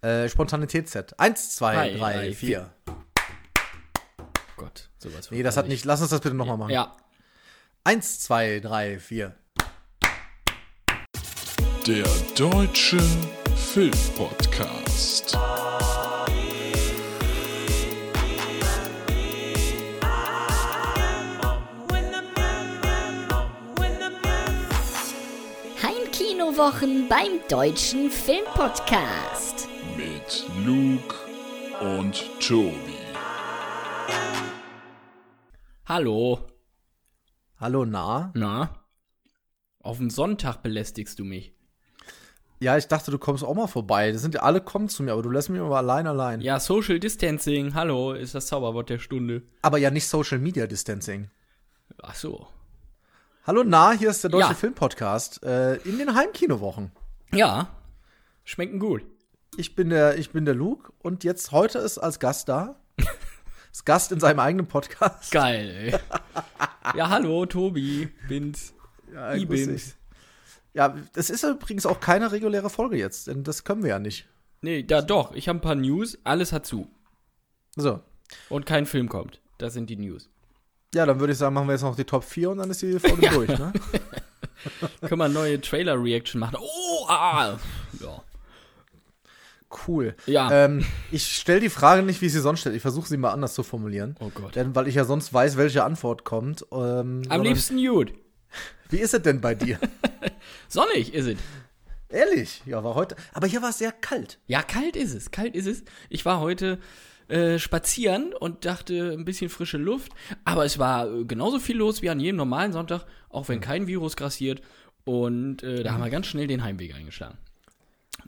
Äh, Spontanitätsset. Eins, zwei, Drei, drei, drei, vier. Gott, sowas. Nee, das hat nicht. Lass uns das bitte nochmal machen. Ja. Eins, zwei, drei, vier. Der Deutsche Filmpodcast. Heimkinowochen beim Deutschen Filmpodcast. Mit Luke und Tobi. Hallo. Hallo, na? Na? Auf den Sonntag belästigst du mich. Ja, ich dachte, du kommst auch mal vorbei. Das sind ja alle kommen zu mir, aber du lässt mich immer allein allein. Ja, Social Distancing, hallo, ist das Zauberwort der Stunde. Aber ja nicht Social Media Distancing. Ach so. Hallo, na, hier ist der Deutsche Ja. Filmpodcast. Äh, in den Heimkinowochen. Ja, schmecken gut. Ich bin der, ich bin der Luke und jetzt heute ist als Gast da. Als Gast in seinem eigenen Podcast. Geil, ey. ja, hallo, Tobi, bin's. Ja, Ich bin's. Ja, das ist übrigens auch keine reguläre Folge jetzt, denn das können wir ja nicht. Nee, da doch, ich habe ein paar News, alles hat zu. So. Und kein Film kommt. Das sind die News. Ja, dann würde ich sagen, machen wir jetzt noch die Top 4 und dann ist die Folge durch, ne? Können wir neue Trailer-Reaction machen? Oh, ah! Ja. Cool. Ja. Ähm, ich stelle die Frage nicht, wie ich sie sonst stelle. Ich versuche sie mal anders zu formulieren. Oh Gott. Denn weil ich ja sonst weiß, welche Antwort kommt. Ähm, Am liebsten gut. Wie ist es denn bei dir? Sonnig ist es. Ehrlich? Ja, war heute. Aber hier war es sehr kalt. Ja, kalt ist es, kalt ist es. Ich war heute äh, spazieren und dachte, ein bisschen frische Luft. Aber es war äh, genauso viel los wie an jedem normalen Sonntag, auch wenn kein Virus grassiert. Und äh, da haben wir ganz schnell den Heimweg eingeschlagen.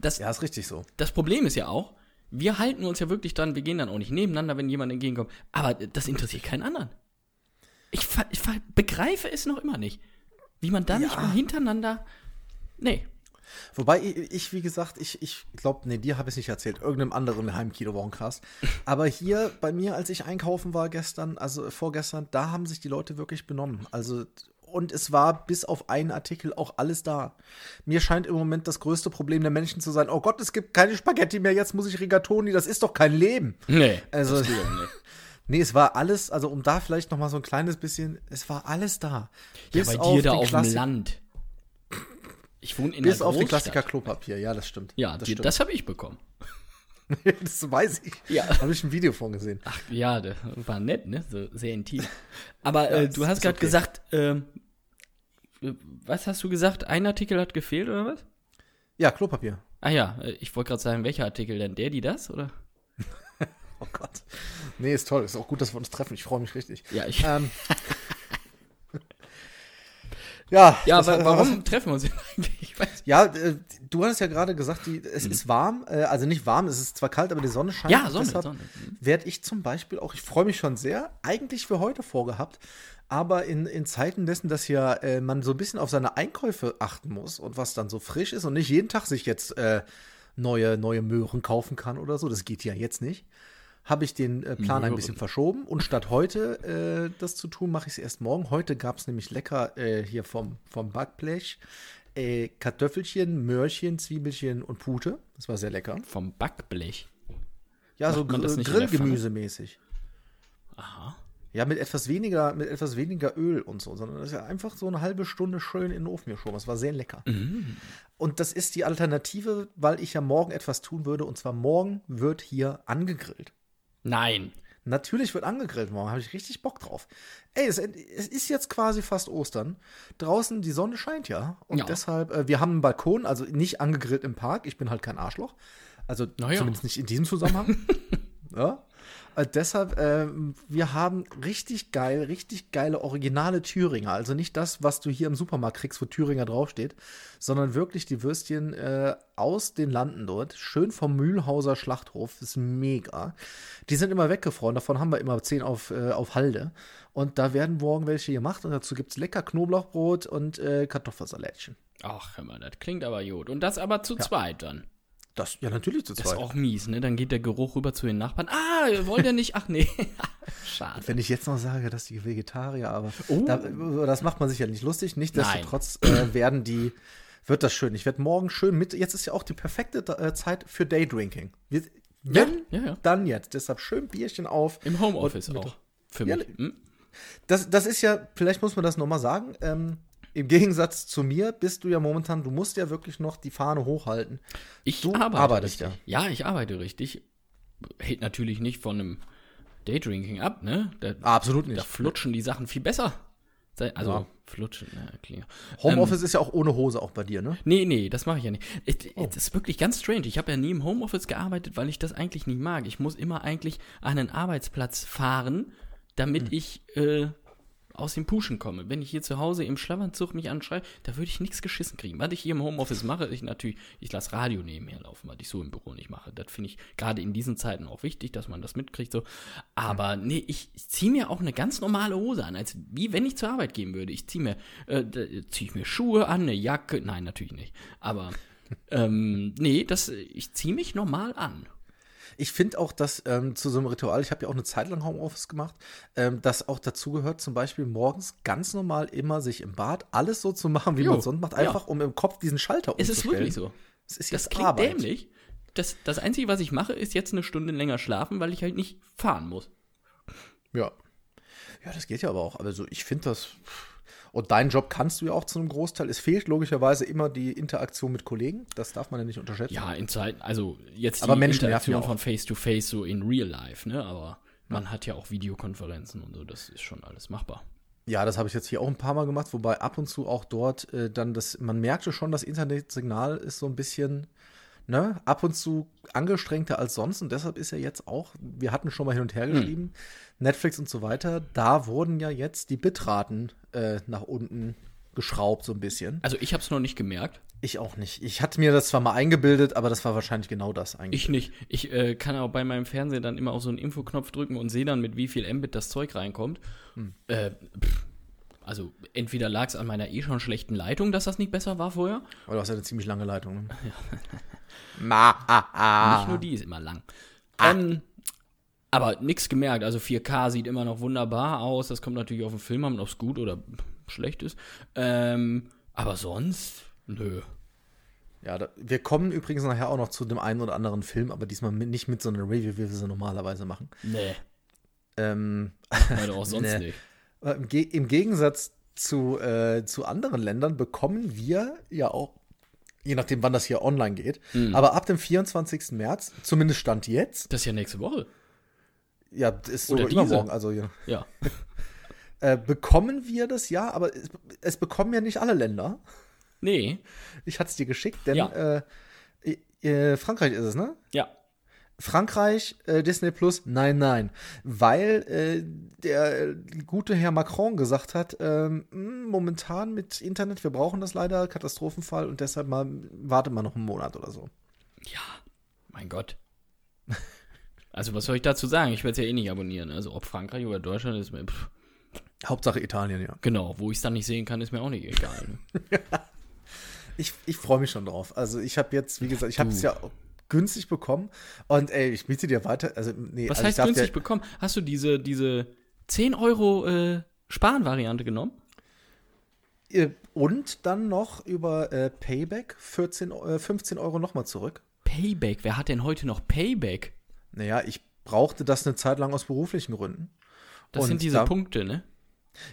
Das, Ja, ist richtig so. das Problem ist ja auch, wir halten uns ja wirklich dran, wir gehen dann auch nicht nebeneinander, wenn jemand entgegenkommt. Aber das interessiert keinen anderen. Ich, ich begreife es noch immer nicht. Wie man da nicht Ja. mal hintereinander. Nee. Wobei ich, ich wie gesagt, ich, ich glaube, nee, dir habe ich es nicht erzählt, irgendeinem anderen Heimkino-Wochencast. Aber hier bei mir, als ich einkaufen war gestern, also vorgestern, da haben sich die Leute wirklich benommen. Also, und es war bis auf einen Artikel auch alles da. Mir scheint im Moment das größte Problem der Menschen zu sein, oh Gott, es gibt keine Spaghetti mehr, jetzt muss ich Rigatoni, das ist doch kein Leben. Nee. Also- das geht nicht. Nee, es war alles, also um da vielleicht noch mal so ein kleines bisschen, es war alles da. Ja, Bis bei auf dir da den auf dem Land. Ich wohne in Bis der auf den. Klassiker Klopapier, ja, das stimmt. Ja, das das habe ich bekommen. das weiß ich. Ja. Habe ich ein Video von gesehen. Ach ja, das war nett, ne? So sehr intim. Aber äh, ist- du hast gerade okay. gesagt, ähm, äh, was hast du gesagt? Ein Artikel hat gefehlt oder was? Ja, Klopapier. Ah ja, äh, ich wollte gerade sagen, welcher Artikel denn? Der, die das oder? Oh Gott. Nee, ist toll. Ist auch gut, dass wir uns treffen. Ich freue mich richtig. Ja, ich. Ähm, ja, ja, wa warum treffen wir uns eigentlich? Ja, äh, du hattest ja gerade gesagt, die, es Mhm. ist warm. Äh, also nicht warm, es ist zwar kalt, aber die Sonne scheint. Ja, Sonne, Deshalb Sonne. Mhm. Werde ich zum Beispiel auch, ich freue mich schon sehr, eigentlich für heute vorgehabt, aber in, in Zeiten dessen, dass ja äh, man so ein bisschen auf seine Einkäufe achten muss und was dann so frisch ist und nicht jeden Tag sich jetzt äh, neue, neue Möhren kaufen kann oder so, das geht ja jetzt nicht, habe ich den äh, Plan ein Möhren. bisschen verschoben und statt heute äh, das zu tun, mache ich es erst morgen. Heute gab es nämlich lecker äh, hier vom, vom Backblech äh, Kartoffelchen, Möhrchen, Zwiebelchen und Pute. Das war sehr lecker. Vom Backblech. Ja, so Macht das Gr Grillgemüsemäßig. Aha. Ja, mit etwas weniger, mit etwas weniger Öl und so, sondern das ist ja einfach so eine halbe Stunde schön in den Ofen geschoben. Das war sehr lecker. Mhm. Und das ist die Alternative, weil ich ja morgen etwas tun würde. Und zwar morgen wird hier angegrillt. Nein. Natürlich wird angegrillt morgen, habe ich richtig Bock drauf. Ey, es, es ist jetzt quasi fast Ostern. Draußen die Sonne scheint ja. Und Ja. deshalb, äh, wir haben einen Balkon, also nicht angegrillt im Park. Ich bin halt kein Arschloch. Also ja. zumindest nicht in diesem Zusammenhang. ja. Äh, deshalb, ähm, wir haben richtig geil, richtig geile originale Thüringer. Also nicht das, was du hier im Supermarkt kriegst, wo Thüringer draufsteht, sondern wirklich die Würstchen äh, aus den Landen dort. Schön vom Mühlhauser Schlachthof. Ist mega. Die sind immer weggefroren. Davon haben wir immer 10 auf, äh, auf Halde. Und da werden morgen welche gemacht. Und dazu gibt es lecker Knoblauchbrot und äh, Kartoffelsalätchen. Ach, hör mal, das klingt aber gut. Und das aber zu zweit dann. Das, ja, natürlich zu Das ist zweit. auch mies, ne? Dann geht der Geruch rüber zu den Nachbarn. Ah, wollt ihr nicht? Ach nee. Schade. Wenn ich jetzt noch sage, dass die Vegetarier, aber Oh. da, das macht man sich ja nicht lustig. Nichtsdestotrotz äh, werden die wird das schön. Ich werde morgen schön mit. Jetzt ist ja auch die perfekte äh, Zeit für Daydrinking. Wir, wenn, ja, ja. dann jetzt. Deshalb schön Bierchen auf. Im Homeoffice auch. Für Ja, mich. Hm? Das, das ist ja, vielleicht muss man das nochmal sagen. Ähm, Im Gegensatz zu mir bist du ja momentan, du musst ja wirklich noch die Fahne hochhalten. Ich Du arbeite arbeitest richtig. Ja. ich arbeite richtig. Hält natürlich nicht von einem Daydrinking ab, ne? Da, Absolut da nicht. flutschen die Sachen viel besser. Also, Ja. flutschen, ja, klar. Homeoffice ist ja auch ohne Hose auch bei dir, ne? Nee, nee, das mache ich ja nicht. Es Oh. es ist wirklich ganz strange. Ich habe ja nie im Homeoffice gearbeitet, weil ich das eigentlich nicht mag. Ich muss immer eigentlich an einen Arbeitsplatz fahren, damit Hm. ich äh, aus dem Puschen komme. Wenn ich hier zu Hause im Schlafanzug mich anschreie, da würde ich nichts geschissen kriegen. Was ich hier im Homeoffice mache, ich natürlich, ich lasse Radio nebenher laufen, was ich so im Büro nicht mache. Das finde ich gerade in diesen Zeiten auch wichtig, dass man das mitkriegt. So. Aber nee, ich ziehe mir auch eine ganz normale Hose an, als wie wenn ich zur Arbeit gehen würde. Ich ziehe mir, äh, ziehe ich mir Schuhe an, eine Jacke. Nein, natürlich nicht. Aber ähm, nee, das, ich ziehe mich normal an. Ich finde auch, dass ähm, zu so einem Ritual, ich habe ja auch eine Zeit lang Homeoffice gemacht, ähm, dass auch dazu gehört, zum Beispiel morgens ganz normal immer sich im Bad alles so zu machen, wie Jo, man sonst macht, ja. einfach um im Kopf diesen Schalter Es ist umzustellen. wirklich so. Es ist Das klingt Arbeit. dämlich. Das, das Einzige, was ich mache, ist jetzt eine Stunde länger schlafen, weil ich halt nicht fahren muss. Ja. Ja, das geht ja aber auch. Also ich finde das. Und deinen Job kannst du ja auch zu einem Großteil. Es fehlt logischerweise immer die Interaktion mit Kollegen. Das darf man ja nicht unterschätzen. Ja, in Zeiten, also jetzt Aber die Menschen Interaktion von. Face to Face so in Real Life, ne? Aber man hat ja auch Videokonferenzen und so, das ist schon alles machbar. Ja, das habe ich jetzt hier auch ein paar Mal gemacht, wobei ab und zu auch dort äh, dann das, man merkte schon, das Internetsignal ist so ein bisschen, ne, ab und zu angestrengter als sonst und deshalb ist ja jetzt auch, wir hatten schon mal hin und her geschrieben, Netflix und so weiter, da wurden ja jetzt die Bitraten äh, nach unten geschraubt so ein bisschen. Also ich habe es noch nicht gemerkt. Ich auch nicht. Ich hatte mir das zwar mal eingebildet, aber das war wahrscheinlich genau das eigentlich. Ich nicht. Ich äh, kann auch bei meinem Fernseher dann immer auf so einen Infoknopf drücken und sehe dann, mit wie viel Mbit das Zeug reinkommt. Hm. Äh, pff, also entweder lag es an meiner eh schon schlechten Leitung, dass das nicht besser war vorher. Aber du hast ja eine ziemlich lange Leitung. Ne? Ma, ah, ah. Nicht nur die ist immer lang. Ähm, aber nichts gemerkt. Also 4K sieht immer noch wunderbar aus. Das kommt natürlich auf den Film an, ob es gut oder schlecht ist. Ähm, aber sonst, nö. Ja, da, wir kommen übrigens nachher auch noch zu dem einen oder anderen Film, aber diesmal mit, nicht mit so einer Review, wie wir sie normalerweise machen. Nee. Ähm, Weil auch sonst Nee. nicht. Äh, im, Ge Im Gegensatz zu, äh, zu anderen Ländern bekommen wir ja auch, je nachdem, wann das hier online geht, Hm. aber ab dem 24. März, zumindest Stand jetzt, Das ist ja nächste Woche. ja, das ist diese. übermorgen, also ja, Ja. äh, bekommen wir das ja, aber es, es bekommen ja nicht alle Länder. Nee. Ich hatte es dir geschickt, denn Ja. äh, äh, Frankreich ist es, ne? Ja. Frankreich, äh, Disney Plus, nein, nein. Weil äh, der gute Herr Macron gesagt hat, ähm, mh, momentan mit Internet, wir brauchen das leider, Katastrophenfall und deshalb mal warte mal noch einen Monat oder so. Ja. Mein Gott. Also, was soll ich dazu sagen? Ich werde es ja eh nicht abonnieren. Also, ob Frankreich oder Deutschland ist mir. Pff, Hauptsache Italien, ja. genau, wo ich es dann nicht sehen kann, ist mir auch nicht egal. Ne? Ich, ich freue mich schon drauf. Also ich habe jetzt, wie gesagt, ich habe es ja günstig bekommen und ey, ich biete dir weiter, also nee, Was also heißt günstig bekommen? Hast du diese, diese 10 Euro äh, Sparen-Variante genommen? Und dann noch über äh, Payback 14, äh, 15 Euro nochmal zurück. Payback. Wer hat denn heute noch Payback? Naja, ich brauchte das eine Zeit lang aus beruflichen Gründen. Das Und sind diese da- Punkte, ne?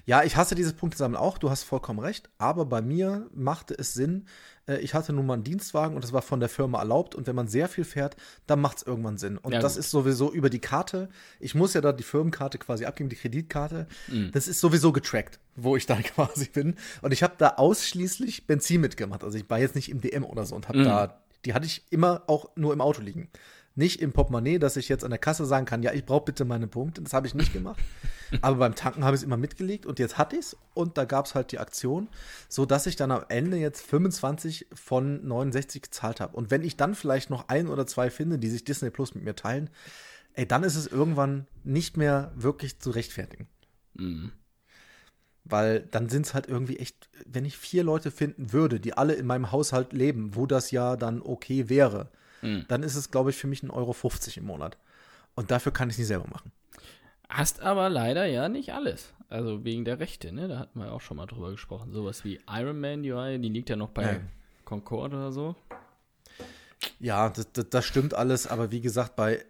Ja, ich hasse dieses Punktesammeln auch, du hast vollkommen recht, aber bei mir machte es Sinn, äh, ich hatte nun mal einen Dienstwagen und das war von der Firma erlaubt und wenn man sehr viel fährt, dann macht es irgendwann Sinn. Und Ja, das gut. ist sowieso über die Karte, ich muss ja da die Firmenkarte quasi abgeben, die Kreditkarte, Mhm. das ist sowieso getrackt, wo ich da quasi bin. Und ich habe da ausschließlich Benzin mitgemacht, also ich war jetzt nicht im DM oder so und habe Mhm. da, die hatte ich immer auch nur im Auto liegen. Nicht im Portemonnaie, dass ich jetzt an der Kasse sagen kann, ja, ich brauche bitte meine Punkte. Das habe ich nicht gemacht. Aber beim Tanken habe ich es immer mitgelegt und jetzt hatte ich es und da gab es halt die Aktion, so dass ich dann am Ende jetzt 25 von 69 gezahlt habe. Und wenn ich dann vielleicht noch ein oder zwei finde, die sich Disney Plus mit mir teilen, ey, dann ist es irgendwann nicht mehr wirklich zu rechtfertigen. Mhm. Weil dann sind es halt irgendwie echt, wenn ich vier Leute finden würde, die alle in meinem Haushalt leben, wo das ja dann okay wäre, Mhm. dann ist es, glaube ich, für mich 1,50 Euro im Monat. Und dafür kann ich es nicht selber machen. Hast aber leider ja nicht alles. Also wegen der Rechte, ne? Da hatten wir auch schon mal drüber gesprochen. Sowas wie Iron Man UI, die liegt ja noch bei Ja. Concorde oder so. Ja, das, das, das stimmt alles, aber wie gesagt, bei,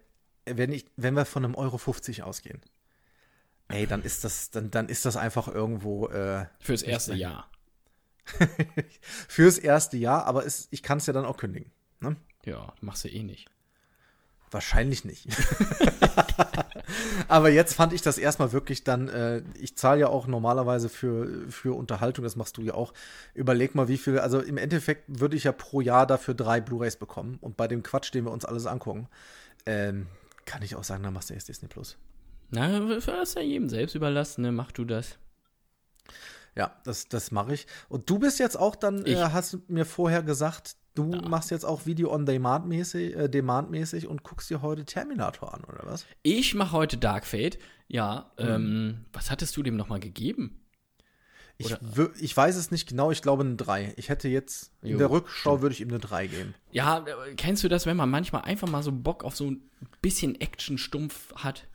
wenn, ich, wenn wir von einem Euro 50 ausgehen, ey, dann ist das, dann, dann ist das einfach irgendwo äh, Fürs erste Jahr. fürs erste Jahr, aber es, ich kann es ja dann auch kündigen. Ne? Ja, machst du eh nicht. Wahrscheinlich nicht. Aber jetzt fand ich das erstmal wirklich dann, äh, ich zahle ja auch normalerweise für, für Unterhaltung, das machst du ja auch. Überleg mal, wie viel, also im Endeffekt würde ich ja pro Jahr dafür drei Blu-Rays bekommen. Und bei dem Quatsch, den wir uns alles angucken, ähm, kann ich auch sagen, dann machst du erst Disney Plus. Na, das ist ja jedem selbst überlassen, ne? Mach du das. Ja, das, das mache ich. Und du bist jetzt auch dann, Ich. äh, hast mir vorher gesagt, du machst jetzt auch Video on Demand mäßig, äh, Demand mäßig und guckst dir heute Terminator an, oder was? Ich mache heute Dark Fate. Ja, ähm, was hattest du dem nochmal gegeben? Ich, ich weiß es nicht genau, ich glaube eine 3. Ich hätte jetzt, in Jo, der Rückschau würde ich ihm eine 3 geben. Ja, äh, kennst du das, wenn man manchmal einfach mal so Bock auf so ein bisschen Action-Stumpf hat?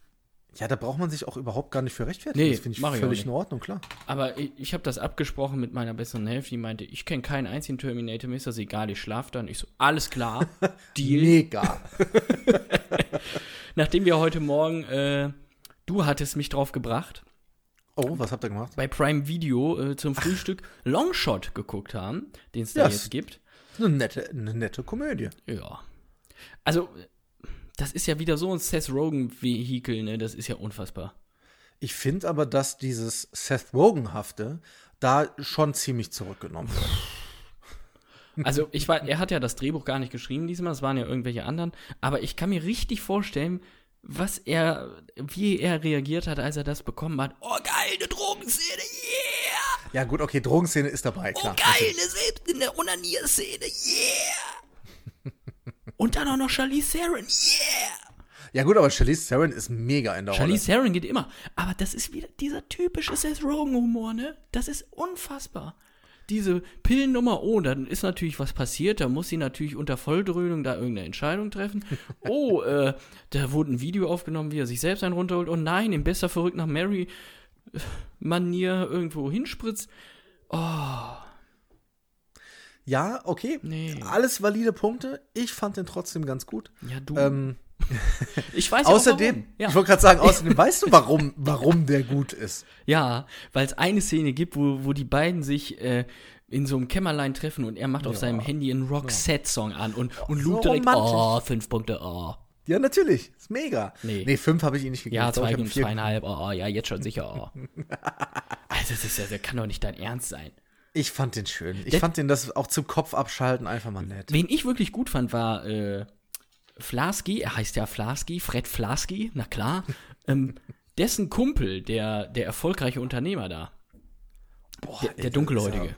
Ja, da braucht man sich auch überhaupt gar nicht für rechtfertigen. Nee, das finde ich ich völlig nicht. in Ordnung, klar. Aber ich, ich habe das abgesprochen mit meiner besseren Hälfte, die meinte, ich kenne keinen einzigen Terminator, mir ist das egal, ich schlaf dann. Ich so, alles klar, Deal. Mega. Nachdem wir heute Morgen, äh, du hattest mich drauf gebracht, Oh, was habt ihr gemacht? bei Prime Video äh, zum Frühstück Longshot geguckt haben, den es da Ja, jetzt gibt. Eine nette, eine nette Komödie. Ja. Also, das ist ja wieder so ein Seth Rogen-Vehikel, ne? Das ist ja unfassbar. Ich finde aber, dass dieses Seth Rogen-hafte da schon ziemlich zurückgenommen wird. Also, ich war, er hat ja das Drehbuch gar nicht geschrieben diesmal, es waren ja irgendwelche anderen, aber ich kann mir richtig vorstellen, was er, wie er reagiert hat, als er das bekommen hat. Oh, geil, eine Drogenszene, yeah! Ja, gut, okay, Drogenszene ist dabei, klar. Oh, geil, eine selbst in der Onanierszene, yeah! Und dann auch noch Charlize Theron, yeah! Ja, gut, aber Charlize Theron ist mega in der Charlize Theron geht immer. Aber das ist wieder dieser typische Seth Rogen-Humor, ne? Das ist unfassbar. Diese Pillennummer, oh, dann ist natürlich was passiert, da muss sie natürlich unter Volldröhnung da irgendeine Entscheidung treffen. Oh, äh, da wurde ein Video aufgenommen, wie er sich selbst einen runterholt. Und nein, in bester Verrückt nach Mary Manier irgendwo hinspritzt. Ja, okay. Nee. Alles valide Punkte. Ich fand den trotzdem ganz gut. Ja, du. Ähm, ich weiß außerdem, ja. Ja. ich wollte gerade sagen, außerdem weißt du, warum, warum der gut ist. Ja, weil es eine Szene gibt, wo, wo die beiden sich äh, in so einem Kämmerlein treffen und er macht auf seinem Handy einen Roxette-Song an und, und so Luke direkt, romantisch. oh, fünf Punkte, oh. Ja, natürlich. Ist mega. Nee. Nee, fünf habe ich ihm nicht gegeben. Ja, zwei und zweieinhalb, oh, oh, ja, jetzt schon sicher, oh. Also, das ist ja, das kann doch nicht dein Ernst sein. Ich fand den schön. Ich Der- fand den das auch zum Kopf abschalten einfach mal nett. Wen ich wirklich gut fand, war äh, Flasky, er heißt ja Flasky, Fred Flasky, na klar. ähm, dessen Kumpel, der, der erfolgreiche Unternehmer da, Boah, der, der das Dunkelhäutige. Ja,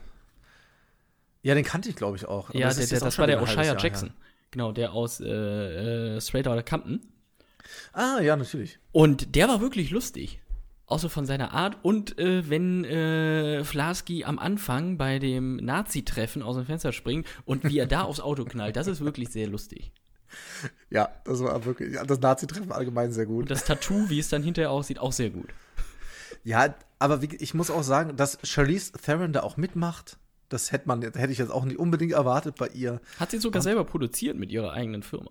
ja, den kannte ich, glaube ich, auch. Aber Ja, das der, der, auch das war der Jahr Jackson. Genau, der aus äh, äh, Straight Outta Compton. her. Ah, ja, natürlich. Und der war wirklich lustig. Außer von seiner Art. Und äh, wenn äh, Flasky am Anfang bei dem Nazi-Treffen aus dem Fenster springt und wie er da aufs Auto knallt, das ist wirklich sehr lustig. Ja, das war wirklich, ja, das Nazi-Treffen allgemein sehr gut. Und das Tattoo, wie es dann hinterher aussieht, auch sehr gut. Ja, aber wie, ich muss auch sagen, dass Charlize Theron da auch mitmacht, das hätte man, hätte ich jetzt auch nicht unbedingt erwartet bei ihr. Hat sie sogar selber produziert mit ihrer eigenen Firma.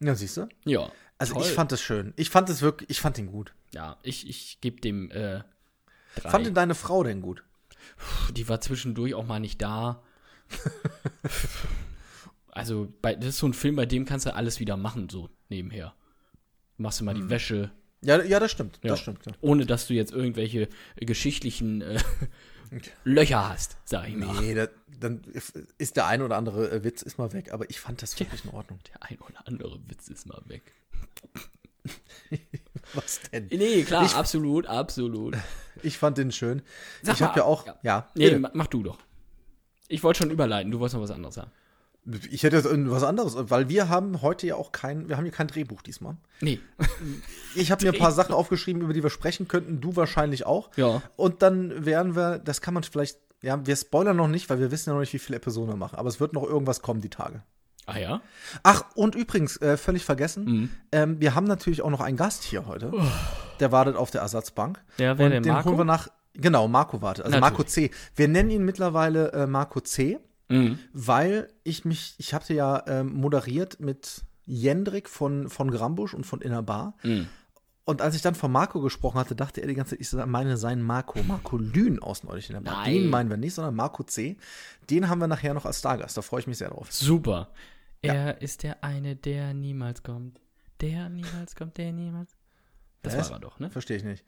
Ja, siehst du? Ja. Also toll. ich fand das schön. Ich fand es wirklich, ich fand ihn gut. Ja, ich, ich gebe dem äh, drei. Fand denn deine Frau denn gut? Die war zwischendurch auch mal nicht da. also, bei, das ist so ein Film, bei dem kannst du alles wieder machen, so nebenher. Machst du mal die Wäsche, Ja, ja, das stimmt. Ja. Das stimmt. Ja. ohne dass du jetzt irgendwelche äh, geschichtlichen äh, Löcher hast, sag ich mal. Nee, da, dann ist der ein oder andere äh, Witz ist mal weg, aber ich fand das wirklich in Ordnung. Der ein oder andere Witz ist mal weg. Was denn? Nee, klar, Ich- absolut, absolut. Ich fand den schön. Sag ich habe ja auch, ja. ja, Nee, mach du doch. Ich wollte schon überleiten, du wolltest noch was anderes sagen. Ich hätte jetzt irgendwas anderes, weil wir haben heute ja auch kein, wir haben hier kein Drehbuch diesmal. Nee. Ich habe mir ein paar Sachen aufgeschrieben, über die wir sprechen könnten, du wahrscheinlich auch. Ja. Und dann werden wir, das kann man vielleicht, ja, wir spoilern noch nicht, weil wir wissen ja noch nicht, wie viele Episoden wir machen, aber es wird noch irgendwas kommen die Tage. Ah ja? Ach, und übrigens, äh, völlig vergessen, Mhm. ähm, wir haben natürlich auch noch einen Gast hier heute. Der wartet auf der Ersatzbank. Der wäre Und der den Marco? holen wir nach, genau, Marco wartet, also Natürlich. Marco C. Wir nennen ihn mittlerweile äh, Marco C. Mhm. weil ich mich, ich hatte ja ähm, moderiert mit Jendrik von, von Grambusch und von Inner Bar. Mhm. Und als ich dann von Marco gesprochen hatte, dachte er die ganze Zeit, ich meine seinen Marco, Marco Lühn aus Neulich in der Bar. Nein. Den meinen wir nicht, sondern Marco C. Den haben wir nachher noch als Stargast. Da freue ich mich sehr drauf. Super. Er ist der eine, der niemals kommt. Der niemals kommt, der niemals. Das Was? war er doch, ne? Verstehe ich nicht.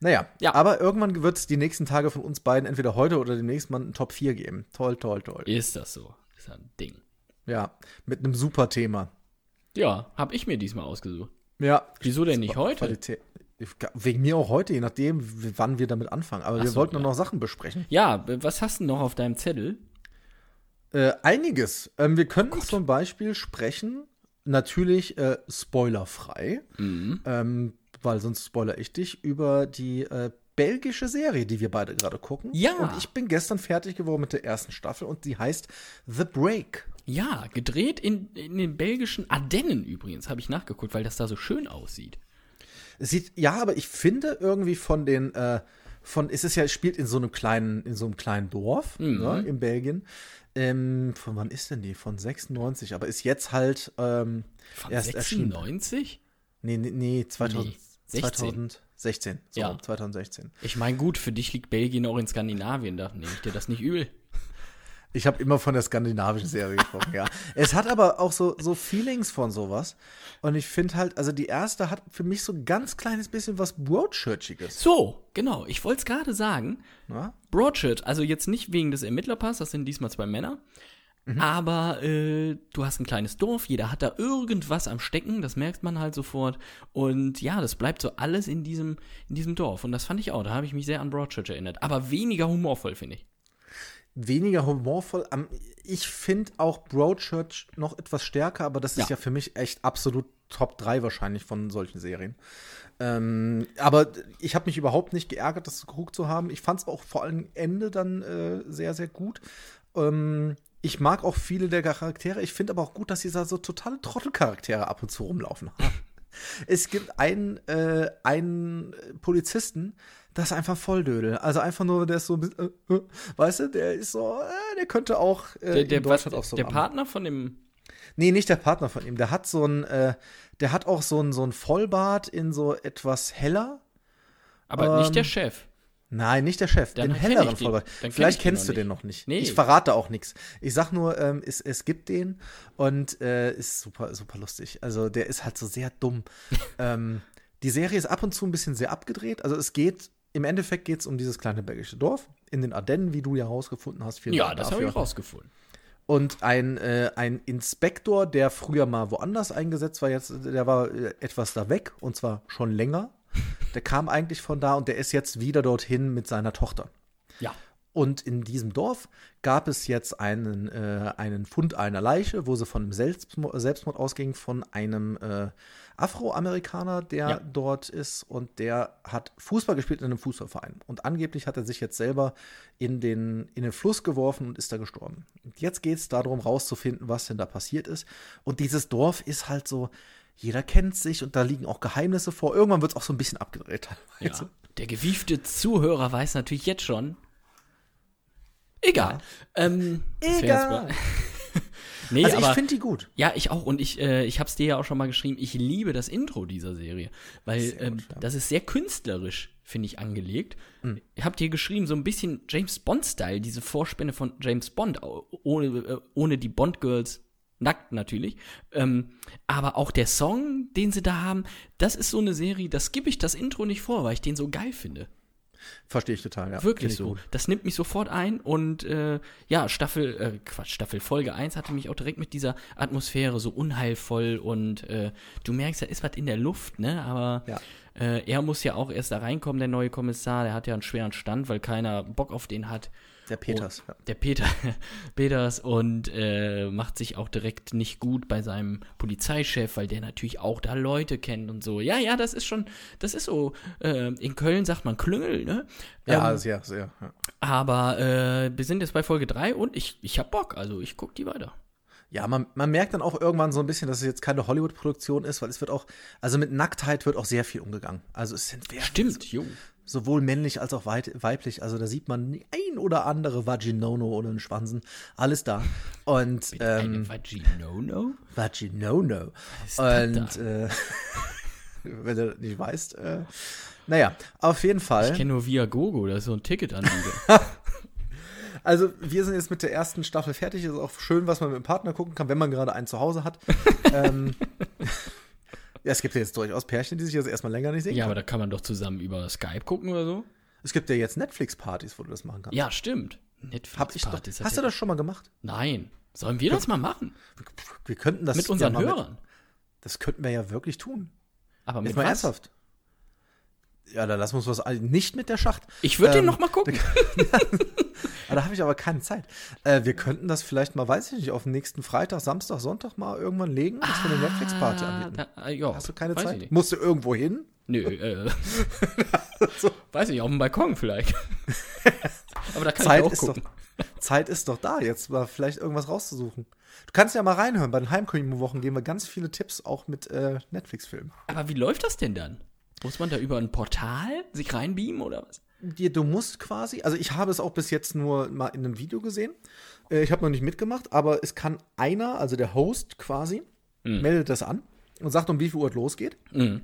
Naja, Ja. aber irgendwann wird es die nächsten Tage von uns beiden entweder heute oder demnächst mal einen Top 4 geben. Toll, toll, toll. Ist das so? Ist ein Ding. Ja, mit einem super Thema. Ja, hab ich mir diesmal ausgesucht. Ja. Wieso denn nicht heute? Qualität. Wegen mir auch heute, je nachdem, wann wir damit anfangen. Aber Ach wir so, wollten ja. noch Sachen besprechen. Ja, was hast du noch auf deinem Zettel? Äh, einiges. Ähm, wir können zum Beispiel sprechen, natürlich äh, spoilerfrei, Mhm. ähm, weil sonst spoiler ich dich, über die äh, belgische Serie, die wir beide gerade gucken. Ja. Und ich bin gestern fertig geworden mit der ersten Staffel und die heißt The Break. Ja, gedreht in, in den belgischen Ardennen übrigens, habe ich nachgeguckt, weil das da so schön aussieht. Sieht, ja, aber ich finde irgendwie von den, äh, von, es ist ja, spielt in so einem kleinen, in so einem kleinen Dorf, Mhm. ne, in Belgien. Ähm, von wann ist denn die? Von 96, aber ist jetzt halt ähm, Von erst erschienen. 96? Nee, nee, nee, 2000, Nee, 16. 2016. So, Ja. 2016. Ich meine, gut, für dich liegt Belgien auch in Skandinavien, da nehme ich dir das nicht übel. Ich habe immer von der skandinavischen Serie gesprochen, ja. Es hat aber auch so, so Feelings von sowas. Und ich finde halt, also die erste hat für mich so ein ganz kleines bisschen was Broadchurchiges. So, genau, ich wollte es gerade sagen. Ne? Broadchurch, also jetzt nicht wegen des Ermittlerpass, das sind diesmal zwei Männer. Aber äh, du hast ein kleines Dorf, jeder hat da irgendwas am Stecken, das merkt man halt sofort. Und ja, das bleibt so alles in diesem, in diesem Dorf. Und das fand ich auch, da habe ich mich sehr an Broadchurch erinnert. Aber weniger humorvoll, finde ich. Weniger humorvoll. Am- Ich finde auch Broadchurch noch etwas stärker, aber das ist Ja. ja für mich echt absolut Top 3 wahrscheinlich von solchen Serien. Ähm, aber ich habe mich überhaupt nicht geärgert, das geguckt zu haben. Ich fand es auch vor allem Ende dann äh, sehr, sehr gut. Ähm, ich mag auch viele der Charaktere. Ich finde aber auch gut, dass sie da so totale Trottelcharaktere ab und zu rumlaufen haben. Es gibt einen, äh, einen Polizisten, das ist einfach Volldödel. Also einfach nur, der ist so, äh, äh, weißt du, der ist so, äh, der könnte auch äh, Der, der, in Deutschland was, auch so der Partner von dem. Nee, nicht der Partner von ihm. Der hat so ein, äh, der hat auch so ein, so ein Vollbart in so etwas heller. Aber nicht der Ähm, Chef. Nein, nicht der Chef, Dann den helleren den. Vollbart. Kenn Vielleicht ich den kennst du den nicht. noch nicht. Nee. Ich verrate auch nichts. Ich sag nur, ähm, es, es gibt den und äh, ist super, super lustig. Also der ist halt so sehr dumm. ähm, die Serie ist ab und zu ein bisschen sehr abgedreht. Also es geht, im Endeffekt geht es um dieses kleine belgische Dorf in den Ardennen, wie du ja rausgefunden hast. Vielen Ja, Dank das habe ich rausgefunden. Und ein, äh, ein Inspektor, der früher mal woanders eingesetzt war, jetzt, der war äh, etwas da weg und zwar schon länger. Der kam eigentlich von da und der ist jetzt wieder dorthin mit seiner Tochter. Ja. Und in diesem Dorf gab es jetzt einen, äh, einen Fund einer Leiche, wo sie von einem Selbstmord, Selbstmord ausging, von einem äh, Afroamerikaner, der Ja. dort ist und der hat Fußball gespielt in einem Fußballverein. Und angeblich hat er sich jetzt selber in den, in den Fluss geworfen und ist da gestorben. Und jetzt geht es darum, rauszufinden, was denn da passiert ist. Und dieses Dorf ist halt so, jeder kennt sich und da liegen auch Geheimnisse vor. Irgendwann wird es auch so ein bisschen abgedreht teilweise. Ja. Der gewiefte Zuhörer weiß natürlich jetzt schon. Egal. Ähm, wär jetzt Egal. nee, Also ich finde die gut. ja, ich auch. Und ich, äh, ich habe es dir ja auch schon mal geschrieben. Ich liebe das Intro dieser Serie, weil ähm, gut, ja. das ist sehr künstlerisch, finde ich, angelegt. Hm. Ich habe dir geschrieben, so ein bisschen James Bond-Style, diese Vorspänne von James Bond, ohne, äh, ohne die Bond-Girls nackt natürlich. Ähm, aber auch der Song, den sie da haben, das ist so eine Serie, das gebe ich das Intro nicht vor, weil ich den so geil finde. Verstehe ich total, ja. Wirklich so. gut. Das nimmt mich sofort ein und äh, ja, Staffel, äh, Quatsch, Staffel Folge 1 hatte mich auch direkt mit dieser Atmosphäre so unheilvoll und äh, du merkst, da ist was in der Luft, ne? Aber Ja. äh, er muss ja auch erst da reinkommen, der neue Kommissar, der hat ja einen schweren Stand, weil keiner Bock auf den hat. Der Peters. ja. Der Peter, Peters und äh, macht sich auch direkt nicht gut bei seinem Polizeichef, weil der natürlich auch da Leute kennt und so. Ja, ja, das ist schon, das ist so. Äh, in Köln sagt man Klüngel, ne? Ja, Ähm, sehr, sehr. Ja. aber äh, wir sind jetzt bei Folge 3 und ich, ich hab Bock, also ich guck die weiter. Ja, man, man merkt dann auch irgendwann so ein bisschen, dass es jetzt keine Hollywood-Produktion ist, weil es wird auch, also mit Nacktheit wird auch sehr viel umgegangen. Also es sind sehr Stimmt, jo. Sowohl männlich als auch weiblich. Also da sieht man die ein oder andere Vaginono oder einen Schwanzen, alles da. Und ähm, Vaginono? Vaginono. Und äh, wenn du das nicht weißt, äh, naja, auf jeden Fall. Ich kenne nur Viagogo, das ist so ein Ticketanbieter. Also, wir sind jetzt mit der ersten Staffel fertig. Ist auch schön, was man mit dem Partner gucken kann, wenn man gerade einen zu Hause hat. ähm, ja, es gibt ja jetzt durchaus Pärchen, die sich jetzt erstmal länger nicht sehen ja, aber können. da kann man doch zusammen über Skype gucken oder so. Es gibt ja jetzt Netflix-Partys, wo du das machen kannst. Ja, stimmt. Netflix Hab ich doch, Partys hat hast du das schon mal gemacht? Nein. Sollen wir das mal machen? Wir könnten das Mit unseren ja Hörern. das könnten wir ja wirklich tun. Aber mit Jetzt mal was? ernsthaft. Ja, dann lass uns was nicht mit der Schacht. Ich würde den Ähm, noch mal gucken. Ah, da habe ich aber keine Zeit. Äh, wir könnten das vielleicht mal, weiß ich nicht, auf den nächsten Freitag, Samstag, Sonntag mal irgendwann legen, dass wir eine Netflix-Party Ah, anbieten. da, äh, ja, Hast du keine Zeit? nicht. Musst du irgendwo hin? Nö, äh. Weiß ich, auf dem Balkon vielleicht. Aber da kann Zeit ich auch ist, doch, gucken. Zeit ist doch da, jetzt mal vielleicht irgendwas rauszusuchen. Du kannst ja mal reinhören. Bei den Heimkino-Wochen geben wir ganz viele Tipps auch mit äh, Netflix-Filmen. Aber wie läuft das denn dann? Muss man da über ein Portal sich reinbeamen oder was? Dir, du musst quasi, also ich habe es auch bis jetzt nur mal in einem Video gesehen. Äh, ich habe noch nicht mitgemacht, aber es kann einer, also der Host quasi, meldet das an und sagt, um wie viel Uhr es losgeht. Mhm.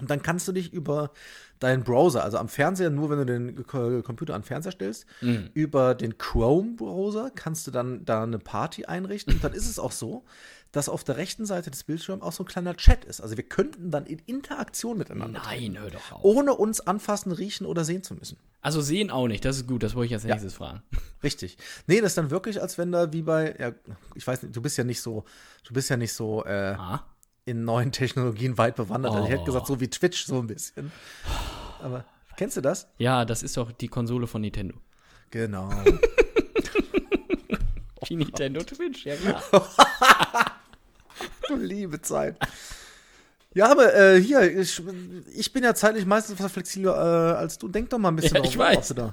Und dann kannst du dich über deinen Browser, also am Fernseher, nur wenn du den Computer an den Fernseher stellst, über den Chrome-Browser kannst du dann da eine Party einrichten. Und dann ist es auch so, dass auf der rechten Seite des Bildschirms auch so ein kleiner Chat ist. Also wir könnten dann in Interaktion miteinander, Nein, hör doch auf. ohne uns anfassen, riechen oder sehen zu müssen. Also sehen auch nicht, das ist gut, das wollte ich als nächstes fragen. Richtig. Nee, das ist dann wirklich, als wenn da wie bei, ja, ich weiß nicht, du bist ja nicht so, du bist ja nicht so äh, Ah. in neuen Technologien weit bewandert. Also ich hätte Oh. gesagt, so wie Twitch so ein bisschen. Aber kennst du das? Ja, das ist doch die Konsole von Nintendo. Genau. Die Nintendo Twitch, ja klar. Du liebe Zeit. Ja, aber äh, hier, ich, ich bin ja zeitlich meistens flexibler äh, als du. Denk doch mal ein bisschen Ja, ich drauf, weiß. da.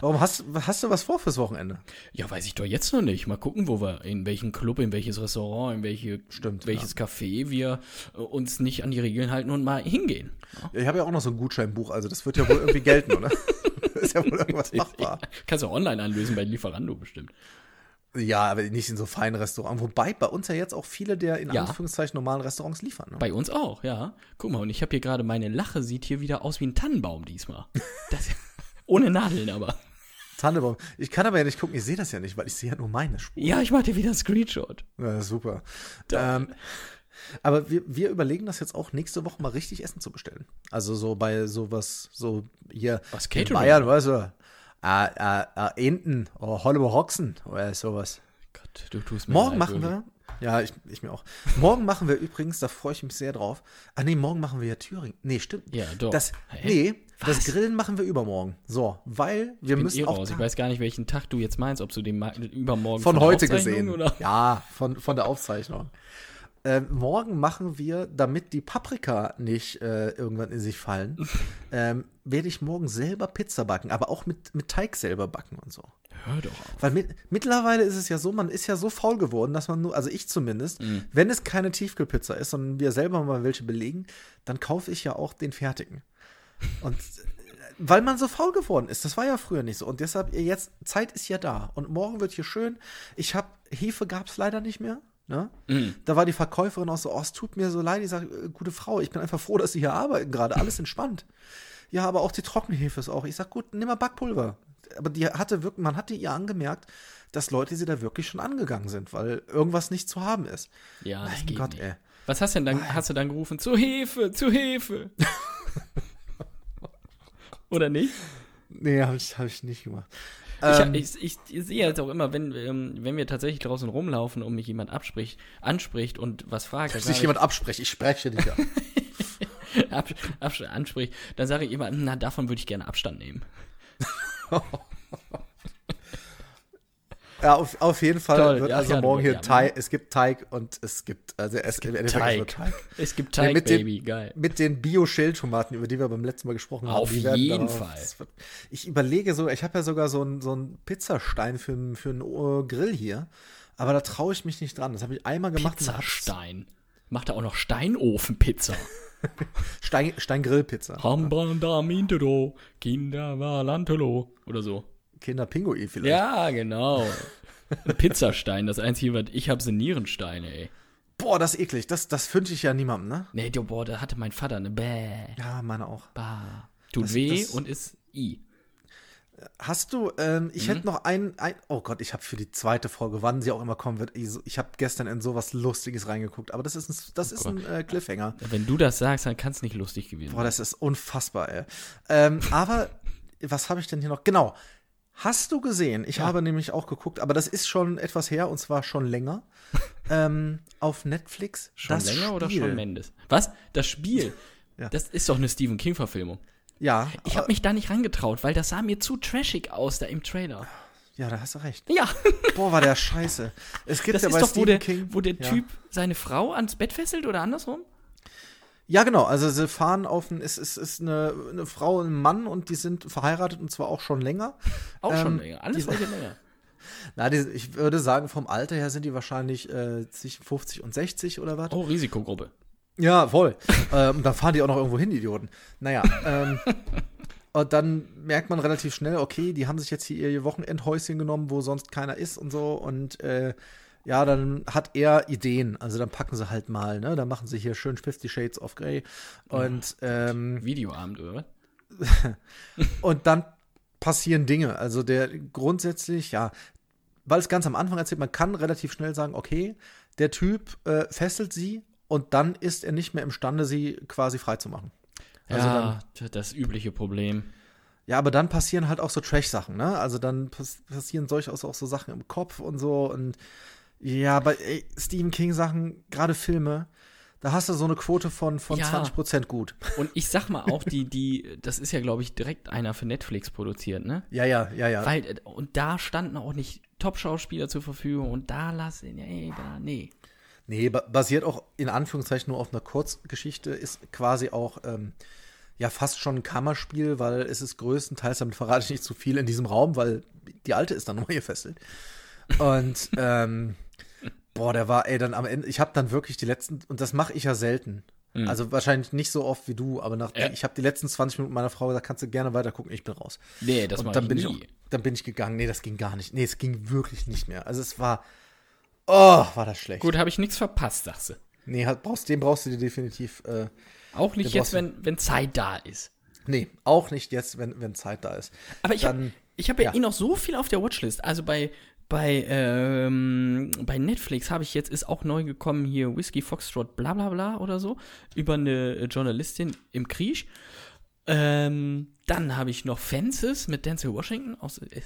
Warum hast, hast du was vor fürs Wochenende? Ja, weiß ich doch jetzt noch nicht. Mal gucken, wo wir, in welchen Club, in welches Restaurant, in welche, Stimmt, welches Café wir äh, uns nicht an die Regeln halten und mal hingehen. Ich habe ja auch noch so ein Gutscheinbuch, also das wird ja wohl irgendwie gelten, oder? ist ja wohl irgendwas machbar. Kannst du online anlösen bei Lieferando bestimmt. Ja, aber nicht in so feinen Restaurants. Wobei bei uns ja jetzt auch viele der in Ja. Anführungszeichen normalen Restaurants liefern. Ne? Bei uns auch, ja. Guck mal, und ich habe hier gerade meine Lache, sieht hier wieder aus wie ein Tannenbaum diesmal. Das, ohne Nadeln aber. Tannebaum. Ich kann aber ja nicht gucken, ich sehe das ja nicht, weil ich sehe ja nur meine Spur. Ja, ich mache dir wieder einen Screenshot. Ja, super. Ähm, aber wir, wir überlegen das jetzt auch nächste Woche mal richtig Essen zu bestellen. Also so bei sowas, so hier Was, in? Bayern, weißt du, äh, äh, äh, Enten oder Hollywood Hoxen oder sowas. Gott, du tust mir Morgen machen wir, ja, ich, ich mir auch. Morgen machen wir übrigens, da freue ich mich sehr drauf. Ah, nee, morgen machen wir ja Thüringen. Nee, stimmt. Ja, doch. Das, nee, das Was? Grillen machen wir übermorgen. So, weil wir müssen eh auch raus. Ich weiß gar nicht, welchen Tag du jetzt meinst, ob du den übermorgen von der heute gesehen. Oder? Ja, von, von der Aufzeichnung. Ähm, morgen machen wir, damit die Paprika nicht äh, irgendwann in sich fallen, ähm, werde ich morgen selber Pizza backen, aber auch mit, mit Teig selber backen und so. Hör doch auf. Weil mit, mittlerweile ist es ja so, man ist ja so faul geworden, dass man nur, also ich zumindest, Mhm. wenn es keine Tiefkühlpizza ist, sondern wir selber mal welche belegen, dann kaufe ich ja auch den fertigen. Und äh, weil man so faul geworden ist, das war ja früher nicht so. Und deshalb, jetzt, Zeit ist ja da. Und morgen wird hier schön. Ich habe, Hefe gab es leider nicht mehr. Ne? Mhm. Da war die Verkäuferin auch so, oh, es tut mir so leid. Ich sage, äh, gute Frau, ich bin einfach froh, dass Sie hier arbeiten gerade. Alles entspannt. Ja, aber auch die Trockenhefe ist auch. Ich sag, gut, nimm mal Backpulver. Aber die hatte wirklich, man hatte ihr angemerkt, dass Leute sie da wirklich schon angegangen sind, weil irgendwas nicht zu haben ist. Ja, das mein geht Gott, nicht. ey. Was hast denn dann, hast du dann gerufen? Zu Hefe, zu Hefe. Oder nicht? Nee, habe ich, hab ich nicht gemacht. Ich, ich, ich, ich sehe jetzt auch immer, wenn, ähm, wenn wir tatsächlich draußen rumlaufen und mich jemand abspricht, anspricht und was fragt, Dass sich jemand abspricht, ich spreche dich an. ich, ab, abs- anspricht, dann sage ich immer, na, davon würde ich gerne Abstand nehmen. ja, auf, auf jeden Fall Toll, wird ja, also ja, morgen hier. Teig, es gibt Teig und es gibt, also es, gibt Teig. Es gibt Teig, mit Baby, geil. Mit den Bio-Schältomaten, über die wir beim letzten Mal gesprochen haben. Auf die werden jeden Fall. wird- Ich überlege so, ich habe ja sogar so einen so einen Pizzastein für, einen- für einen äh, Grill hier, aber da traue ich mich nicht dran. Das habe ich einmal gemacht. Pizzastein. Macht er auch noch Steinofenpizza. Stein, Steingrillpizza. Hambandamintero, Kindervalantelo oder so. Kinderpinguin vielleicht. Ja, genau. Ein Pizzastein, das einzige, was ich habe, sind Nierensteine, ey. Boah, das ist eklig. Das, das wünsche ich ja niemandem, ne? Nee, boah, da hatte mein Vater eine Bäh. Ja, meine auch. Bah. Tut Das- weh das- und ist I. Hast du, ähm, ich Mhm. hätte noch ein, ein, oh Gott, ich habe für die zweite Folge, wann sie auch immer kommen wird, ich, ich habe gestern in sowas Lustiges reingeguckt, aber das ist ein, das ist ein äh, Cliffhanger. Wenn du das sagst, dann kann es nicht lustig gewesen Boah, sein. das ist unfassbar, ey. Ähm, aber, was habe ich denn hier noch? Genau. Hast du gesehen? Ich habe nämlich auch geguckt, aber das ist schon etwas her und zwar schon länger. ähm, auf Netflix. Schon das länger oder Spiel. schon Mendes? Was? Das Spiel? Ja. Das ist doch eine Stephen King-Verfilmung. Ja, Ich habe mich da nicht rangetraut, weil das sah mir zu trashig aus da im Trailer. ja, da hast du recht. Ja, Boah, war der scheiße. Es gibt das ja ist bei doch, wo Stephen der, King. wo der ja. Typ seine Frau ans Bett fesselt oder andersrum? Ja, genau. Also sie fahren auf ein, es ist, ist eine, eine Frau und ein Mann und die sind verheiratet und zwar auch schon länger. Auch schon Ähm, länger. Alles solche länger. Na, die, ich würde sagen, vom Alter her sind die wahrscheinlich äh, zwischen 50 und 60 oder was. Oh, Risikogruppe. Ja, voll. ähm, und dann fahren die auch noch irgendwo hin, die Idioten. Naja, ähm, und dann merkt man relativ schnell, okay, die haben sich jetzt hier ihr Wochenendhäuschen genommen, wo sonst keiner ist und so. Und äh, ja, dann hat er Ideen. Also dann packen sie halt mal, ne? Dann machen sie hier schön Fifty Shades of Grey. Und ähm, Videoabend, oder und dann passieren Dinge. Also der grundsätzlich, ja, weil es ganz am Anfang erzählt, man kann relativ schnell sagen, okay, der Typ äh, fesselt sie und dann ist er nicht mehr imstande, sie quasi freizumachen. Also ja, das übliche Problem. Ja, aber dann passieren halt auch so Trash-Sachen, ne? Also dann pass passieren durchaus auch so Sachen im Kopf und so und ja, bei ey, Stephen King-Sachen, gerade Filme, da hast du so eine Quote von, von Ja. 20% gut. Und ich sag mal auch, die, die, das ist ja, glaube ich, direkt einer für Netflix produziert, ne? Ja, ja, ja, ja. Weil, äh, und da standen auch nicht Top-Schauspieler zur Verfügung und da lass, nee, da, nee. Nee, ba basiert auch in Anführungszeichen nur auf einer Kurzgeschichte, ist quasi auch ähm, ja fast schon ein Kammerspiel, weil es ist größtenteils, damit verrate ich nicht zu viel in diesem Raum, weil die alte ist dann nochmal gefesselt. Und ähm, boah, der war, ey, dann am Ende, ich habe dann wirklich die letzten, und das mache ich ja selten. Also wahrscheinlich nicht so oft wie du, aber nach, Mhm. Ja. ich habe die letzten 20 Minuten meiner Frau gesagt, kannst du gerne weiter gucken, ich bin raus. Nee, das und dann ich bin nie. ich auch, dann bin ich gegangen. Nee, das ging gar nicht. Nee, es ging wirklich nicht mehr. Also es war, oh, war das schlecht. Gut, habe ich nichts verpasst, sagst du. Nee, halt, brauchst, den brauchst du dir definitiv. Äh, Auch nicht jetzt, wenn, wenn Zeit da ist. nee, auch nicht jetzt, wenn, wenn Zeit da ist. Aber ich habe hab ja, ja. eh noch so viel auf der Watchlist. Also bei, bei, ähm, bei Netflix habe ich jetzt, ist auch neu gekommen hier Whiskey Foxtrot bla bla bla oder so, über eine äh, Journalistin im Krieg. Ähm, dann habe ich noch Fences mit Denzel Washington. Aus, äh,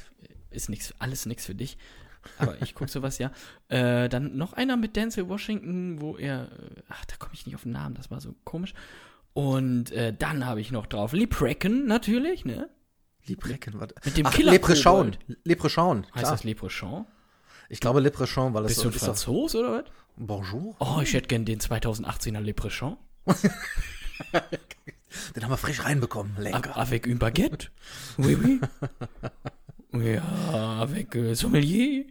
ist nix, alles nichts für dich. Aber ich gucke sowas ja. Äh, dann noch einer mit Denzel Washington, wo er. äh, Ach, da komme ich nicht auf den Namen, das war so komisch. Und äh, dann habe ich noch drauf Leprechaun natürlich, ne? Leprechaun, warte. Mit dem Ach, Killer Leprechaun. Leprechaun, Heißt das Leprechaun? Ich glaube Leprechaun, weil es Bist so du ein ist. Doch, Franzos oder was? Bonjour. Oh, ich hätte gern den 2018er Leprechaun. Den haben wir frisch reinbekommen. Lecker. Avec une baguette? Oui, oui. Ja, avec euh, Sommelier?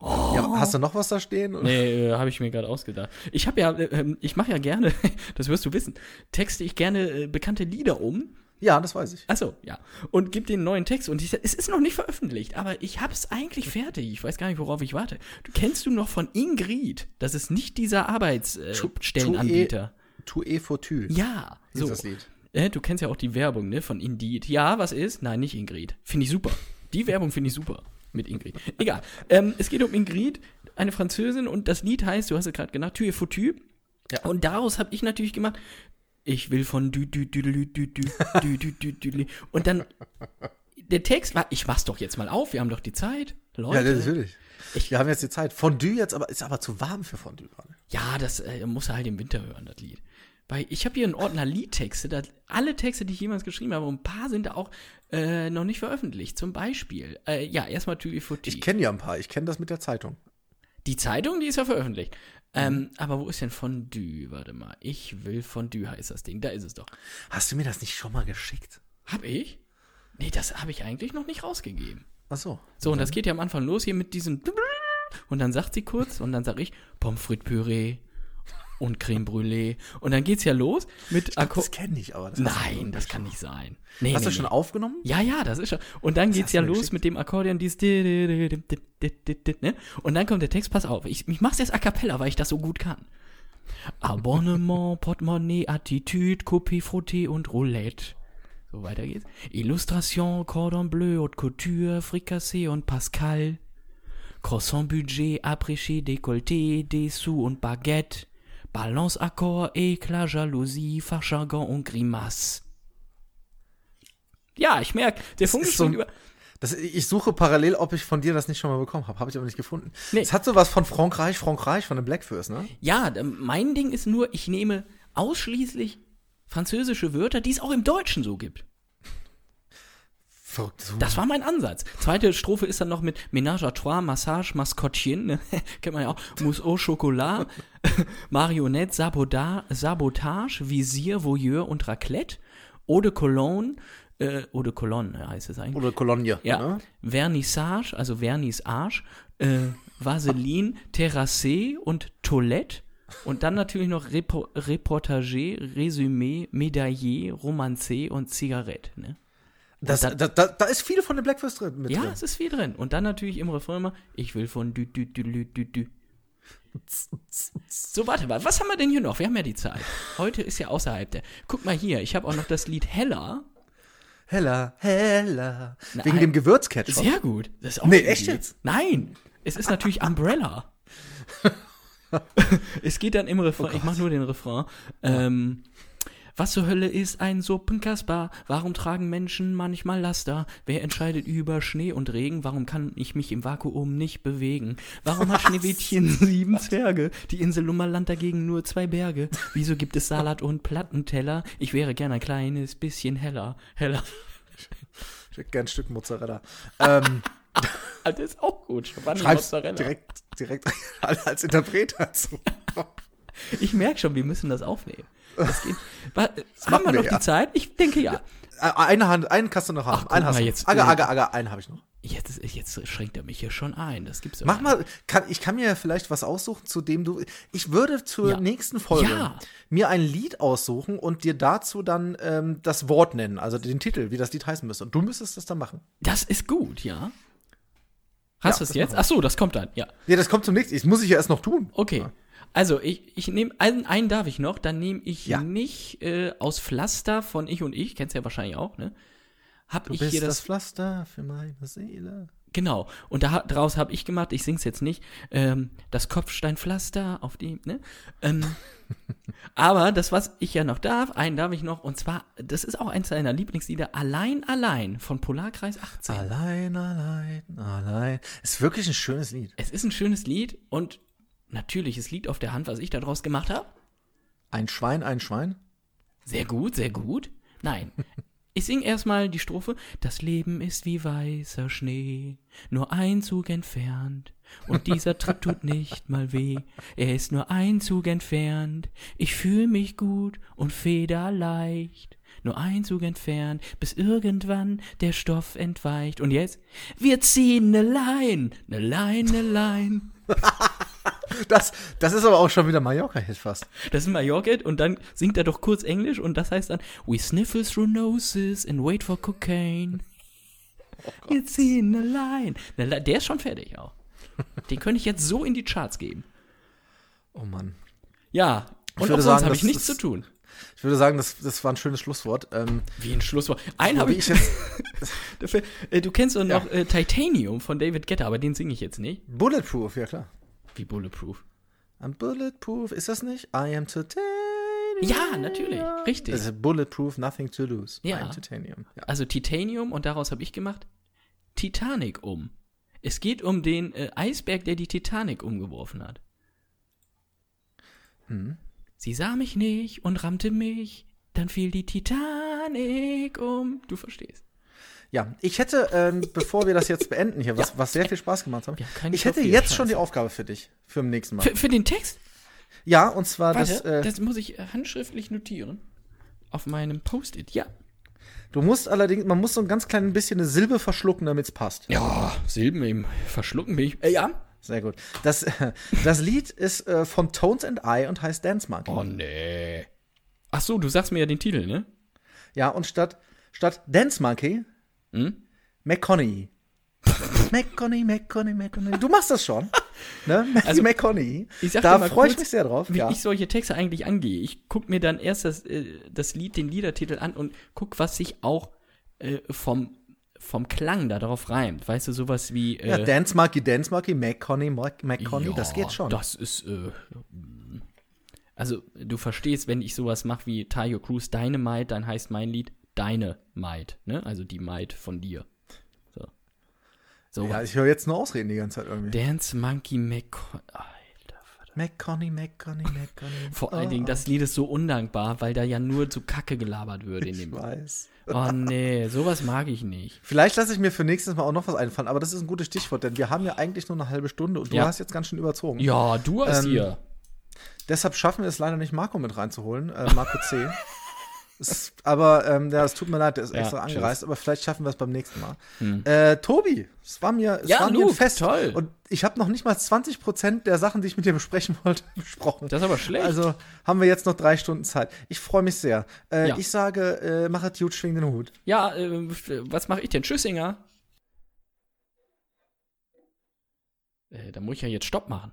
Ja, hast du noch was da stehen? oder? Nee, äh, habe ich mir gerade ausgedacht. Ich habe ja, äh, ähm, ich mache ja gerne, das wirst du wissen, texte ich gerne äh, bekannte Lieder um. Ja, das weiß ich. Achso, ja. Und gib den neuen Text. Und ich, es ist noch nicht veröffentlicht, aber ich hab's eigentlich fertig. Ich weiß gar nicht, worauf ich warte. Du, kennst du noch von Ingrid? Das ist nicht dieser Arbeitsstellenanbieter. Tu e foutu. ja, Hieß so. das Lied. Äh, du kennst ja auch die Werbung, ne, von Indeed. Ja, was ist? Nein, nicht Ingrid. Finde ich super. Die Werbung finde ich super mit Ingrid. Egal. Ähm, es geht um Ingrid, eine Französin, und das Lied heißt, du hast es gerade genannt, Tu es foutu. Ja. Und daraus habe ich natürlich gemacht, ich will von dü dü dü dü dü dü dü dü dü dü. Und dann der Text war, ich mach's doch jetzt mal auf, wir haben doch die Zeit. Leute. Ja, natürlich. wir haben jetzt die Zeit. Fondue jetzt, aber ist aber zu warm für Fondue gerade. Ja, das äh, muss er halt im Winter hören, das Lied. Weil ich habe hier einen Ordner Liedtexte, da, alle Texte, die ich jemals geschrieben habe, und ein paar sind auch äh, noch nicht veröffentlicht. Zum Beispiel, äh, ja, erstmal Tui Futi. Ich kenne ja ein paar. Ich kenne das mit der Zeitung. Die Zeitung, die ist ja veröffentlicht. Ähm, aber wo ist denn Fondue? Warte mal. Ich will Fondue heißt das Ding. Da ist es doch. Hast du mir das nicht schon mal geschickt? Hab ich? Nee, das habe ich eigentlich noch nicht rausgegeben. Ach so. So, und das geht ja am Anfang los hier mit diesem und dann sagt sie kurz und dann sag ich Pommes frites Püree. Und Creme Brûlée. Und dann geht's ja los mit Akkord. Das kenne ich aber. Das Nein, das kann nicht sein. Nee, Hast nee, du schon nee. aufgenommen? Ja, ja, das ist schon. Und dann geht's hast ja los geschickt. mit dem Akkordeon, dieses. Ne? Und dann kommt der Text, pass auf, ich, ich mach's jetzt a cappella, weil ich das so gut kann. Abonnement, Portemonnaie, Attitude, Coupé, Frotté und Roulette. So weiter geht's. Illustration, Cordon Bleu, Haute Couture, Fricassé und Pascal. Croissant Budget, Apréché, Décolleté, Dessous und Baguette. Balance, Accord, Éclat, Jalousie, Fachjargon und Grimace. Ja, ich merke, der Funke ist so- über. Das, ich suche parallel, ob ich von dir das nicht schon mal bekommen habe. Habe ich aber nicht gefunden. Nee. Es hat sowas von Frankreich, Frankreich, von den Blackfurs, ne? Ja, mein Ding ist nur, ich nehme ausschließlich französische Wörter, die es auch im Deutschen so gibt. Das war mein Ansatz. Zweite Strophe ist dann noch mit Ménage à trois, Massage, Maskottchen, ne? kennt man ja auch, Mousse au Chocolat, Marionette, Saboda Sabotage, Visier, Voyeur und Raclette, Eau de Cologne, äh, Eau de Cologne heißt es eigentlich. Oder Cologne. Ja, Ne? Vernissage, also Vernissage, äh, Vaseline, Terrassé und Toilette. Und dann natürlich noch Repo Reportage, Resümee, Medaillé, Romancé und Zigarette. Ne? Das, da- da, da, da ist viel von den Blackfurs drin. Mit Ja, drin. es ist viel drin. Und dann natürlich im Refrain immer, ich will von dü dü dü dü dü dü. So, warte mal, was haben wir denn hier noch? Wir haben ja die Zeit. Heute ist ja außerhalb der. Guck mal hier, ich habe auch noch das Lied Heller. Heller, heller. Nein. Wegen dem Gewürzketchup. Sehr gut. Das ist auch Nee, echt Lied. jetzt? Nein, es ist natürlich Umbrella. es geht dann im Refrain, ich mache nur den Refrain. Ähm, was zur Hölle ist ein Suppenkasper? Warum tragen Menschen manchmal Laster? Wer entscheidet über Schnee und Regen? Warum kann ich mich im Vakuum nicht bewegen? Warum hat Schneewittchen sieben Zwerge? Die Insel Lummerland dagegen nur zwei Berge. Wieso gibt es Salat und Plattenteller? Ich wäre gern ein kleines bisschen heller. Heller. Ich hätte gern ein Stück Mozzarella. ähm, Das ist auch gut. Giovanni schreib's Mozzarella. direkt, direkt als Interpret dazu. Ich merke schon, wir müssen das aufnehmen. Das geht. Wa- haben wir wir, noch ja. die Zeit? Ich denke ja. Äh, Eine Hand, einen kannst du noch haben. guck einen hast du. jetzt- Aga, aga, aga, einen habe ich noch. Jetzt, jetzt schränkt er mich hier schon ein. Das gibt's Mach mal, kann, ich kann mir ja vielleicht was aussuchen, zu dem du. Ich würde zur Ja. nächsten Folge Ja. mir ein Lied aussuchen und dir dazu dann ähm, das Wort nennen, also den Titel, wie das Lied heißen müsste. Und du müsstest das dann machen. Das ist gut, ja. Hast Ja, du es das jetzt? wir. Ach so, das kommt dann, ja. Ja, das kommt zum nächsten. Das muss ich ja erst noch tun. Okay. Also, ich, ich nehme, einen, einen darf ich noch, dann nehme ich Ja. nicht äh, aus Pflaster von Ich und Ich, kennst du ja wahrscheinlich auch, ne? Hab Du ich bist hier das das, Pflaster für meine Seele. genau. Und da, daraus habe ich gemacht, ich sing's jetzt nicht, ähm, das Kopfsteinpflaster auf dem, ne? Ähm, aber das, was ich ja noch darf, einen darf ich noch, und zwar, das ist auch eins seiner Lieblingslieder, Allein, Allein von Polarkreis 18. Allein, allein, allein. Ist wirklich ein schönes Lied. Es ist ein schönes Lied und natürlich, es liegt auf der Hand, was ich daraus gemacht habe. Ein Schwein, ein Schwein. Sehr gut, sehr gut. Nein. Ich sing erstmal die Strophe. Das Leben ist wie weißer Schnee, nur ein Zug entfernt. Und dieser Tritt tut nicht mal weh. Er ist nur ein Zug entfernt. Ich fühl mich gut und federleicht. Nur ein Zug entfernt, bis irgendwann der Stoff entweicht. Und jetzt? Wir ziehen ne Lein, ne Lein, ne Lein. Das, das ist aber auch schon wieder Mallorca-Hit fast. Das ist Mallorca und dann singt er doch kurz Englisch und das heißt dann We sniffle through noses and wait for cocaine. Wir ziehen eine Line. Eine Li- Der ist schon fertig auch. Den könnte ich jetzt so in die Charts geben. Oh Mann. Ja, und auch sonst habe ich nichts zu tun. Ich würde sagen, das, das war ein schönes Schlusswort. Ähm, Wie ein Schlusswort. Einen habe ich ich. äh, du kennst doch noch äh, Titanium von David Guetta, aber den singe ich jetzt nicht. Bulletproof, ja klar. Wie Bulletproof. I'm bulletproof, ist das nicht? I am titanium. Ja, natürlich. Richtig. Das ist bulletproof, nothing to lose. Ja. I am titanium. Ja. Also Titanium und daraus habe ich gemacht Titanic um. Es geht um den äh, Eisberg, der die Titanic umgeworfen hat. Mhm. Sie sah mich nicht und rammte mich, dann fiel die Titanic um. Du verstehst. Ja, ich hätte, ähm, bevor wir das jetzt beenden hier, was, was sehr viel Spaß gemacht hat, Ja, ich hätte jetzt schon Scheiße. die Aufgabe für dich, für den nächsten Mal. Für, für den Text? Ja, und zwar, Warte, das, äh, das muss ich äh, handschriftlich notieren. Auf meinem Post-it, ja. du musst allerdings, man muss so ein ganz klein bisschen eine Silbe verschlucken, damit es passt. Ja, Silben im Verschlucken bin ich. Äh, ja, Sehr gut. Das, das Lied ist äh, von Tones and I und heißt Dance Monkey. Oh nee. Ach so, du sagst mir ja den Titel, ne? Ja, und statt, statt Dance Monkey, Hm? McConaughey. McConaughey, McConaughey, McConaughey. Du machst das schon. Ne? Also, McConaughey. da freue ich mich sehr drauf. Wie Ja. ich solche Texte eigentlich angehe. Ich guck mir dann erst das, äh, das Lied, den Liedertitel an und guck, was sich auch äh, vom, vom Klang darauf reimt. Weißt du, sowas wie. Äh, ja, Dance Monkey, Dance Monkey, McConaughey, McConaughey, ja, das geht schon. Das ist. Äh, also, du verstehst, wenn ich sowas mache wie Tayo Cruz Dynamite, dann heißt mein Lied Deine Maid, ne? Also die Maid von dir. So. So Ja, ich höre jetzt nur Ausreden die ganze Zeit irgendwie. Dance Monkey. Alter. McConaughey, McConaughey, McConaughey. Vor allen Dingen, das Lied ist so undankbar, weil da ja nur so Kacke gelabert wird in Ich dem. weiß. Oh nee, sowas mag ich nicht. Vielleicht lasse ich mir für nächstes Mal auch noch was einfallen, aber das ist ein gutes Stichwort, denn wir haben ja eigentlich nur eine halbe Stunde und du Ja. hast jetzt ganz schön überzogen. Ja, du hast Ähm, hier. Deshalb schaffen wir es leider nicht, Marco mit reinzuholen, äh, Marco C. Aber ähm, ja, es tut mir leid, der ist Ja, extra tschüss. angereist, aber vielleicht schaffen wir es beim nächsten Mal. Äh, Tobi, es war mir, es Ja, war mir ein Luke, Fest. toll. Und ich habe noch nicht mal 20% der Sachen, die ich mit dir besprechen wollte, besprochen. Das ist aber schlecht. Also haben wir jetzt noch drei Stunden Zeit. Ich freue mich sehr. Äh, Ja. Ich sage, äh, mach es gut, schwing den Hut. Ja, äh, was mache ich denn? Tschüssinger. Äh, da muss ich ja jetzt Stopp machen.